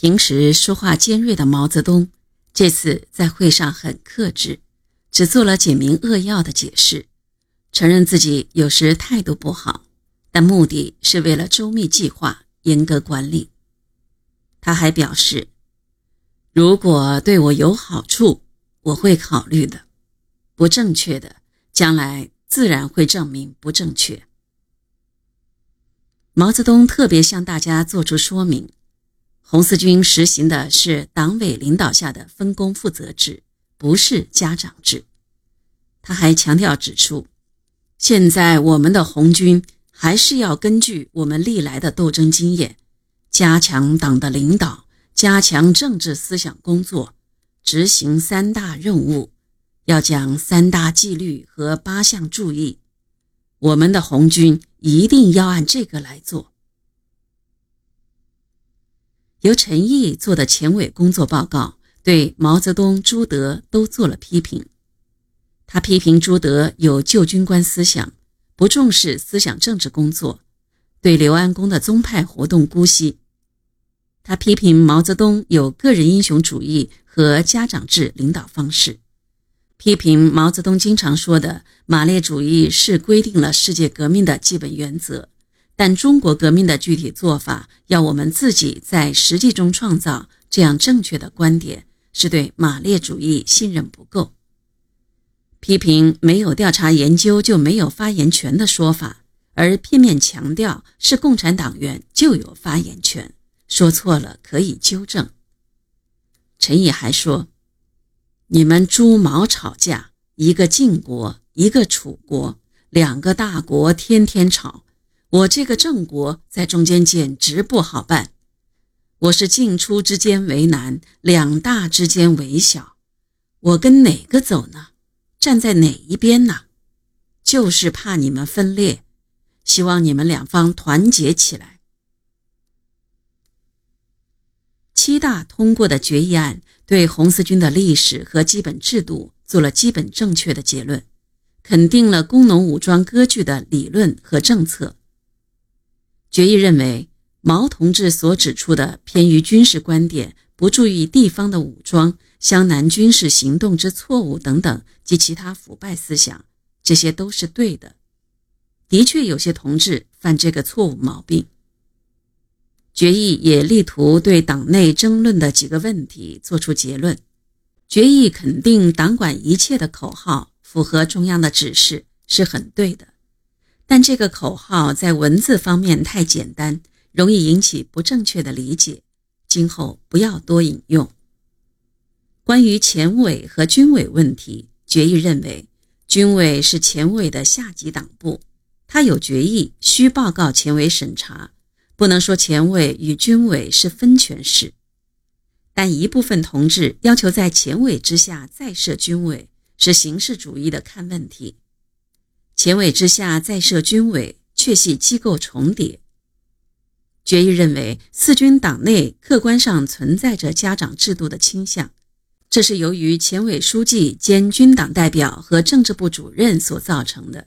平时说话尖锐的毛泽东，这次在会上很克制，只做了简明扼要的解释，承认自己有时态度不好，但目的是为了周密计划、严格管理。他还表示，如果对我有好处，我会考虑的；不正确的，将来自然会证明不正确。毛泽东特别向大家作出说明。红四军实行的是党委领导下的分工负责制，不是家长制。他还强调指出，现在我们的红军还是要根据我们历来的斗争经验，加强党的领导，加强政治思想工作，执行三大任务，要讲三大纪律和八项注意。我们的红军一定要按这个来做。由陈毅做的前委工作报告对毛泽东、朱德都做了批评。他批评朱德有旧军官思想，不重视思想政治工作，对刘安恭的宗派活动姑息。他批评毛泽东有个人英雄主义和家长制领导方式，批评毛泽东经常说的马列主义是规定了世界革命的基本原则。但中国革命的具体做法，要我们自己在实际中创造这样正确的观点，是对马列主义信任不够。批评没有调查研究就没有发言权的说法，而片面强调是共产党员就有发言权，说错了可以纠正。陈毅还说：“你们猪毛吵架，一个晋国，一个楚国，两个大国天天吵。”我这个郑国在中间简直不好办，我是进出之间为难，两大之间为小，我跟哪个走呢？站在哪一边呢？就是怕你们分裂，希望你们两方团结起来。七大通过的决议案对红四军的历史和基本制度做了基本正确的结论，肯定了工农武装割据的理论和政策。决议认为，毛同志所指出的偏于军事观点、不注意地方的武装、湘南军事行动之错误等等及其他腐败思想，这些都是对的。的确，有些同志犯这个错误毛病。决议也力图对党内争论的几个问题作出结论。决议肯定“党管一切”的口号符合中央的指示，是很对的。但这个口号在文字方面太简单，容易引起不正确的理解，今后不要多引用。关于前委和军委问题，决议认为，军委是前委的下级党部，他有决议需报告前委审查，不能说前委与军委是分权式。但一部分同志要求在前委之下再设军委，是形式主义的看问题。前委之下再设军委，确系机构重叠。决议认为，四军党内客观上存在着家长制度的倾向，这是由于前委书记兼军党代表和政治部主任所造成的。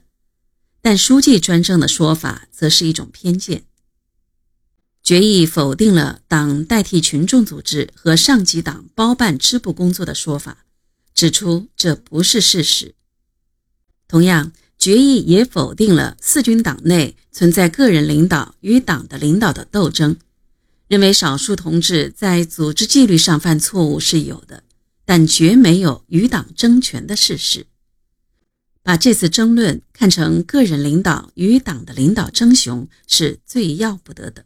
但书记专政的说法则是一种偏见。决议否定了党代替群众组织和上级党包办支部工作的说法，指出这不是事实。同样。决议也否定了四军党内存在个人领导与党的领导的斗争，认为少数同志在组织纪律上犯错误是有的，但绝没有与党争权的事实。把这次争论看成个人领导与党的领导争雄是最要不得的。